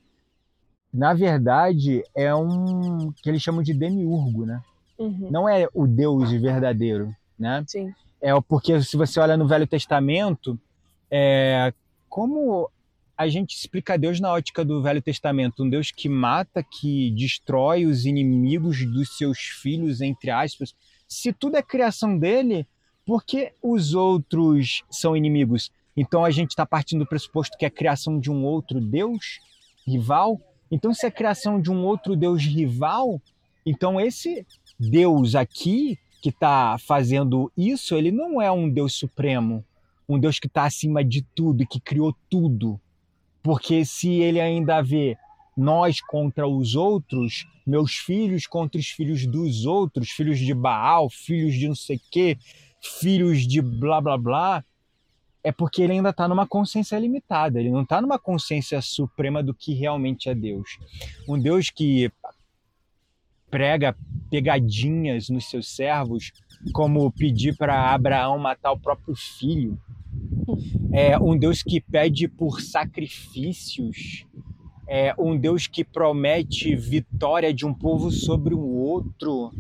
na verdade é um que eles chamam de demiurgo, né? Uhum. não é o Deus verdadeiro, né? Sim. É porque se você olha no Velho Testamento, é, como a gente explica Deus na ótica do Velho Testamento, um Deus que mata, que destrói os inimigos dos seus filhos, entre aspas. Se tudo é criação dele, por que os outros são inimigos? Então a gente está partindo do pressuposto que é a criação de um outro Deus rival. Então se é a criação de um outro Deus rival, então esse Deus aqui que está fazendo isso, ele não é um Deus supremo, um Deus que está acima de tudo e que criou tudo. Porque se ele ainda vê nós contra os outros, meus filhos contra os filhos dos outros, filhos de Baal, filhos de não sei quê, filhos de blá blá blá, é porque ele ainda está numa consciência limitada, ele não está numa consciência suprema do que realmente é Deus. Um Deus que prega pegadinhas nos seus servos, como pedir para Abraão matar o próprio filho. É um Deus que pede por sacrifícios. É um Deus que promete vitória de um povo sobre o outro,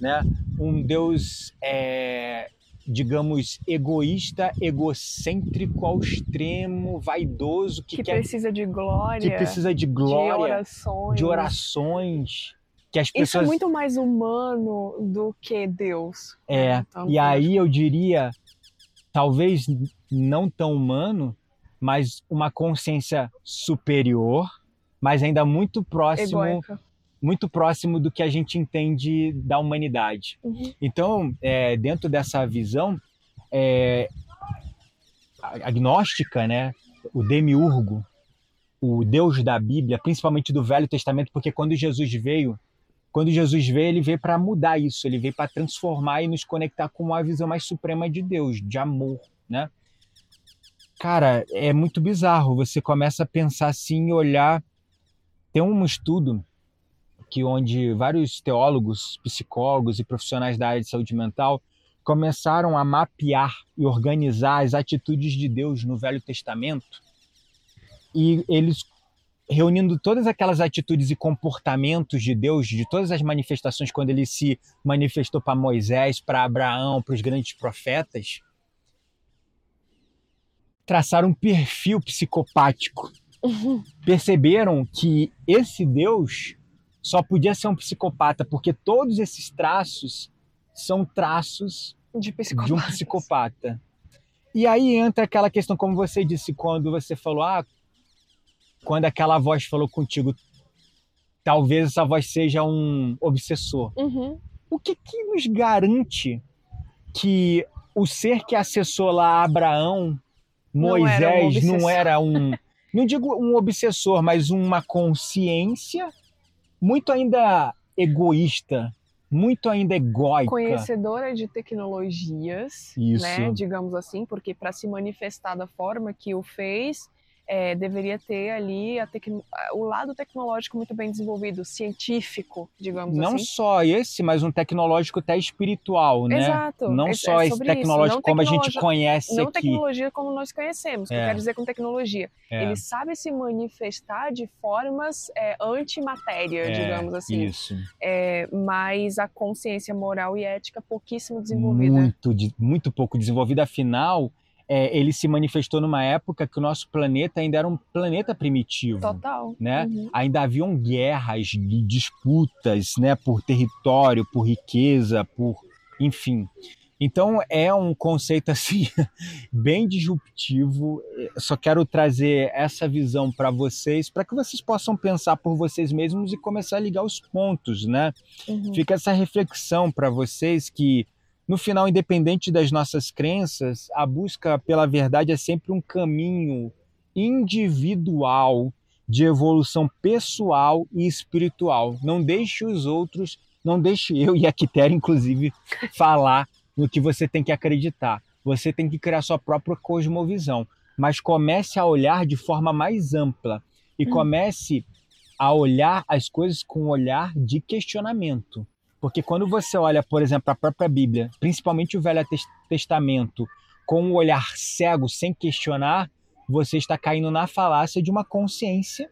né? Um Deus, é, digamos, egoísta, egocêntrico ao extremo, vaidoso, que, Que quer, precisa de glória, que precisa de de glória, orações. de orações. que as Isso é pessoas muito mais humano do que Deus. É, Então, e aí eu diria, talvez não tão humano, mas uma consciência superior, mas ainda muito próximo, Egoica. muito próximo do que a gente entende da humanidade. Uhum. Então, é, dentro dessa visão é, agnóstica, né, o demiurgo, o Deus da Bíblia, principalmente do Velho Testamento, porque quando Jesus veio, quando Jesus veio, ele veio para mudar isso, ele veio para transformar e nos conectar com uma visão mais suprema de Deus, de amor, né? Cara, é muito bizarro. Você começa a pensar assim e olhar. Tem um estudo que onde vários teólogos, psicólogos e profissionais da área de saúde mental começaram a mapear e organizar as atitudes de Deus no Velho Testamento e eles reunindo todas aquelas atitudes e comportamentos de Deus, de todas as manifestações quando ele se manifestou para Moisés, para Abraão, para os grandes profetas, traçaram um perfil psicopático. Perceberam que esse Deus só podia ser um psicopata porque todos esses traços são traços De psicopata. de um psicopata. E aí entra aquela questão, como você disse, quando você falou, ah, quando aquela voz falou contigo, talvez essa voz seja um obsessor. Uhum. O que, que nos garante que o ser que acessou lá Abraão, Não era um Moisés, não era um, não digo um obsessor, mas uma consciência muito ainda egoísta, muito ainda egóica. Conhecedora de tecnologias, Isso. né? Digamos assim, porque para se manifestar da forma que o fez, é, deveria ter ali o lado tecnológico muito bem desenvolvido, científico, digamos Não assim. só esse, mas um tecnológico até espiritual, né? Exato. Não É- só é esse tecnológico Não como a gente conhece Não aqui. tecnologia como nós conhecemos, que eu É. quero dizer com tecnologia. É, Ele sabe se manifestar de formas é, antimatéria, é, digamos assim. Isso. É, mas a consciência moral e ética pouquíssimo desenvolvida. Muito, muito pouco desenvolvida. Afinal, é, ele se manifestou numa época que o nosso planeta ainda era um planeta primitivo. Total. Né? Uhum. Ainda haviam guerras, disputas, né, por território, por riqueza, por, enfim. Então é um conceito (laughs) assim bem disruptivo. Só quero trazer essa visão para vocês, para que vocês possam pensar por vocês mesmos e começar a ligar os pontos, né? Uhum. Fica essa reflexão para vocês que no final, independente das nossas crenças, a busca pela verdade é sempre um caminho individual de evolução pessoal e espiritual. Não deixe os outros, não deixe (laughs) eu e a Quitéria, inclusive, falar no que você tem que acreditar. Você tem que criar sua própria cosmovisão, mas comece a olhar de forma mais ampla e Hum. comece a olhar as coisas com um olhar de questionamento. Porque quando você olha, por exemplo, a própria Bíblia, principalmente o Velho Tes- Testamento, com um olhar cego, sem questionar, você está caindo na falácia de uma consciência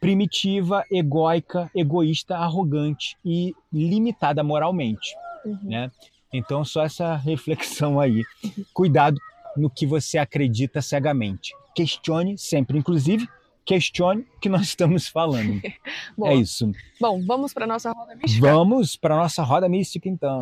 primitiva, egóica, egoísta, arrogante e limitada moralmente, Uhum. né? Então, só essa reflexão aí. Cuidado no que você acredita cegamente. Questione sempre, inclusive, questione o que nós estamos falando. (laughs) É isso. Bom, vamos para nossa roda mística? Vamos para nossa roda mística então.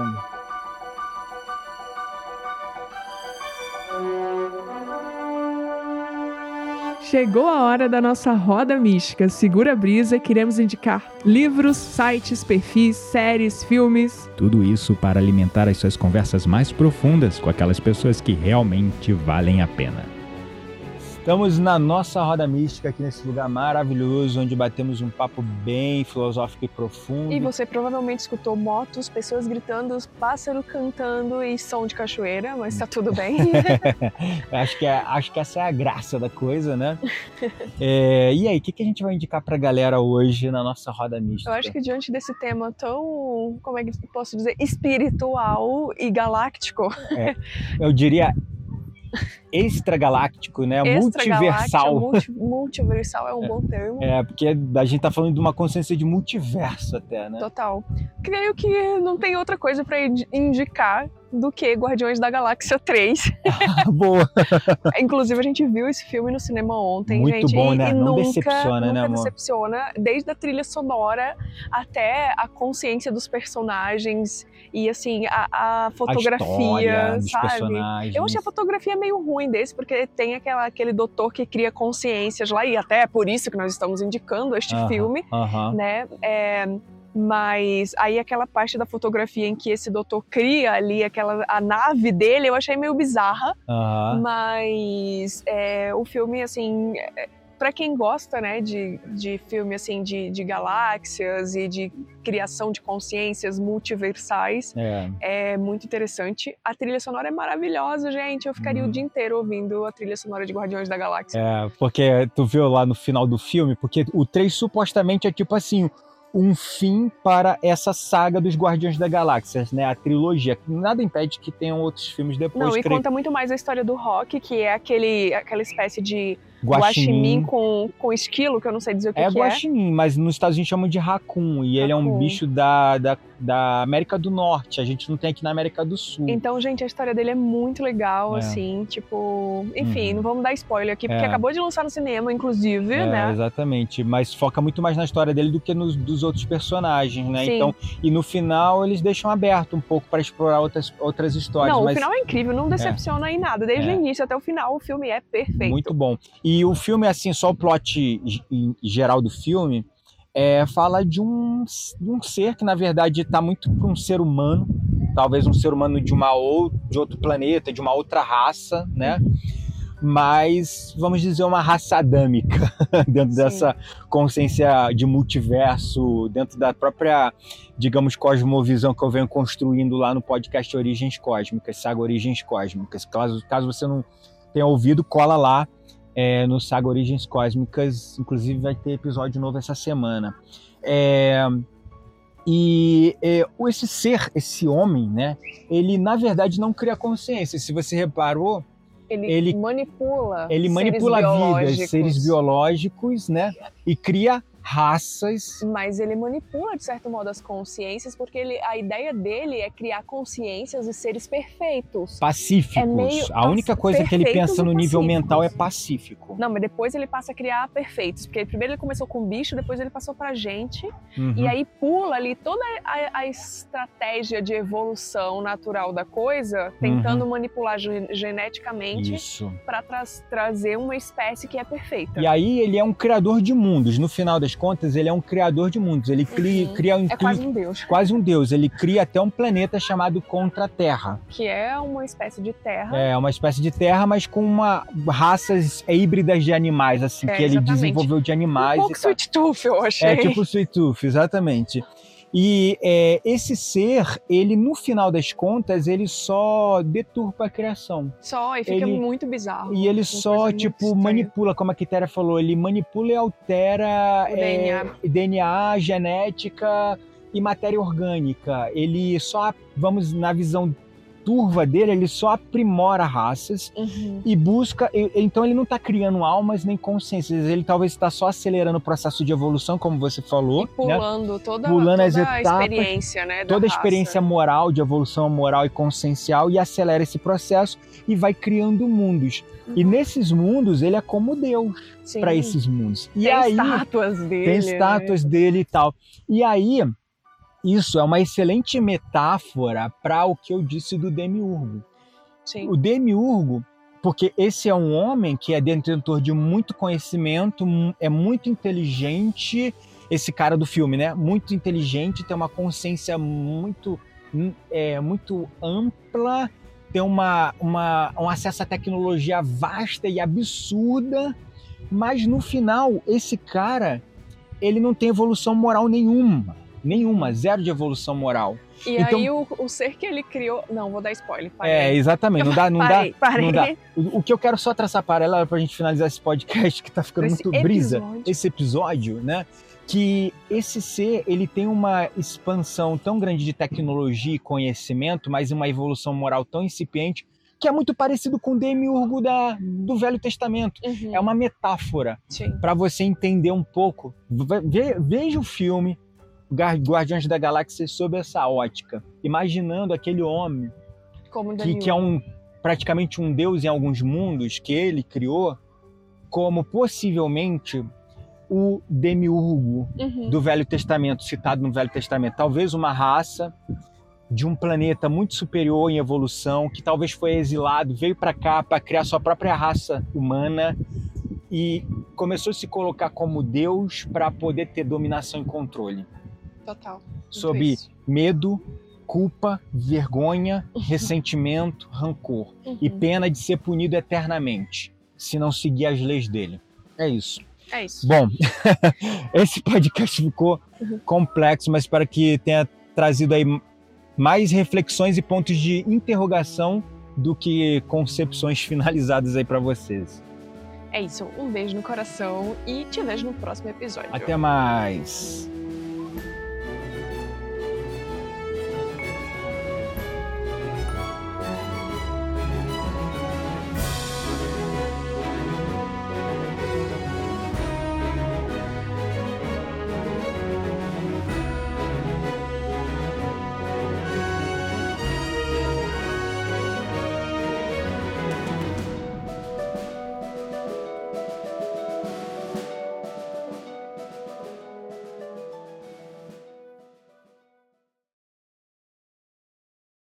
Chegou a hora da nossa roda mística. Segura a brisa, queremos indicar livros, sites, perfis, séries, filmes. Tudo isso para alimentar as suas conversas mais profundas com aquelas pessoas que realmente valem a pena. Estamos na nossa roda mística aqui nesse lugar maravilhoso, onde batemos um papo bem filosófico e profundo. E você provavelmente escutou motos, pessoas gritando, pássaro cantando e som de cachoeira, mas tá tudo bem. (laughs) acho, que é- acho que essa é a graça da coisa, né? É, e aí, o que, que a gente vai indicar pra galera hoje na nossa roda mística? Eu acho que diante desse tema tão, como é que eu posso dizer, espiritual e galáctico, Eu diria extragaláctico, né? Multiversal. extragaláctico, multi, multiversal é um bom termo. É, porque a gente tá falando de uma consciência de multiverso até, né? Total. Creio que não tem outra coisa para indicar do que Guardiões da Galáxia 3. (laughs) Boa. (laughs) Inclusive, a gente viu esse filme no cinema ontem, Muito gente. bom, né? E Não nunca, decepciona, né, nunca amor? decepciona, desde a trilha sonora até a consciência dos personagens e, assim, a, a A fotografia, dos sabe? Eu achei a fotografia meio ruim desse, porque tem aquela, aquele doutor que cria consciências lá, e até é por isso que nós estamos indicando este Aham, filme, aham. né? É, mas aí aquela parte da fotografia em que esse doutor cria ali aquela a nave dele, eu achei meio bizarra, mas é, o filme assim, para quem gosta, né, de, de filme assim de, de galáxias e de criação de consciências multiversais, É. é muito interessante. A trilha sonora é maravilhosa, gente. Eu ficaria Uhum. o dia inteiro ouvindo a trilha sonora de Guardiões da Galáxia. É, porque tu viu lá no final do filme, porque o 3 supostamente é tipo assim, um fim para essa saga dos Guardiões da Galáxia, né? A trilogia. Nada impede que tenham outros filmes depois. Não, e creio- conta muito mais a história do Rock, que é aquele, aquela espécie de Guaxinim. com, com esquilo, que eu não sei dizer o que, É que é. guaxinim, mas nos Estados Unidos chamam de raccoon. E ele é um bicho da, da, da América do Norte. A gente não tem aqui na América do Sul. Então, gente, a história dele é muito legal, É. assim, tipo... Enfim, Uhum. não vamos dar spoiler aqui, porque É. acabou de lançar no cinema, inclusive, É, né? exatamente. Mas foca muito mais na história dele do que nos dos outros personagens, né? Sim. Então, e no final eles deixam aberto um pouco para explorar outras, outras histórias. Não, mas o final é incrível, não decepciona em nada. Desde É. o início até o final, o filme é perfeito. Muito bom. E o filme, assim, só o plot geral do filme, é, fala de um, de um ser que, na verdade, está muito para um ser humano, talvez um ser humano de, uma ou, de outro planeta, de uma outra raça, né? Mas, vamos dizer, uma raça adâmica, (laughs) dentro Sim. dessa consciência de multiverso, dentro da própria, digamos, cosmovisão que eu venho construindo lá no podcast Origens Cósmicas, Saga Origens Cósmicas. Caso, caso você não tenha ouvido, cola lá é, no Saga Origens Cósmicas. Inclusive vai ter episódio novo essa semana. É, e é, esse ser, esse homem, né? Ele na verdade não cria consciência. Se você reparou, Ele, ele- manipula ele manipula vidas, seres biológicos, né? E cria raças. Mas ele manipula, de certo modo, as consciências, porque ele, a ideia dele é criar consciências e seres perfeitos. Pacíficos. É meio a única coisa que ele pensa no nível mental é pacífico. Não, mas depois ele passa a criar perfeitos. Porque primeiro ele começou com bicho, depois ele passou pra gente. Uhum. E aí pula ali toda a, a estratégia de evolução natural da coisa, tentando manipular ge- geneticamente Uhum. Para trazer uma espécie que é perfeita. E aí ele é um criador de mundos. No final das contas, ele é um criador de mundos. Ele cria, Uhum. cria um, É quase um deus. quase um deus. Ele cria até um planeta chamado Contra-Terra. Que é uma espécie de terra. É uma espécie de terra, mas com uma raças híbridas de animais, assim, É, que ele exatamente. desenvolveu de um animais. pouco e tal. Sweet Tooth, eu achei. É tipo Sweet Tooth, exatamente. E é, esse ser, ele no final das contas, ele só deturpa a criação. Só, e fica Ele- muito bizarro. E ele só, tipo, manipula, como a Quitéria falou, ele manipula e altera é, DNA. DNA, genética e matéria orgânica. Ele só, vamos, na visão turva dele, ele só aprimora raças Uhum. e busca. e- Então ele não está criando almas nem consciências, ele talvez está só acelerando o processo de evolução, como você falou. E né? pulando toda, Pulando toda as a etapas, experiência, né? da Toda a raça. experiência moral, de evolução moral e consciencial, e acelera esse processo e vai criando mundos. E Uhum. nesses mundos, ele é como Deus para esses mundos. E Tem aí estátuas dele. tem né? estátuas dele e tal. E aí isso é uma excelente metáfora para o que eu disse do demiurgo. Sim. O demiurgo, porque esse é um homem que é detentor de muito conhecimento, é muito inteligente, esse cara do filme, né? Muito inteligente, tem uma consciência muito, hum, é, muito ampla, tem uma, uma, um acesso à tecnologia vasta e absurda, mas no final, esse cara, ele não tem evolução moral nenhuma. Nenhuma, zero de evolução moral. E Então- aí o, o ser que ele criou. Não, vou dar spoiler. É, Parei. exatamente. Não dá, não dá, parei, parei. não dá. O, o que eu quero só traçar paralela para a gente finalizar esse podcast que tá ficando Esse muito brisa, episódio. esse episódio, né? Que esse ser ele tem uma expansão tão grande de tecnologia e conhecimento, mas uma evolução moral tão incipiente que é muito parecido com o demiurgo da, do Velho Testamento. Uhum, É uma metáfora para você entender um pouco. Ve- ve- Veja o filme Guardiões da Galáxia sob essa ótica, imaginando aquele homem que, que é um praticamente um deus em alguns mundos que ele criou, como possivelmente o demiurgo Uhum. do Velho Testamento, citado no Velho Testamento. Talvez uma raça de um planeta muito superior em evolução, que talvez foi exilado, veio para cá para criar sua própria raça humana e começou a se colocar como Deus para poder ter dominação e controle Total. Sobre isso. medo, culpa, vergonha, (laughs) ressentimento, rancor Uhum. e pena de ser punido eternamente se não seguir as leis dele. É isso. É isso. Bom, (laughs) esse podcast ficou Uhum. complexo, mas espero que tenha trazido aí mais reflexões e pontos de interrogação do que concepções (laughs) finalizadas aí para vocês. É isso. Um beijo no coração e te vejo no próximo episódio. Até mais.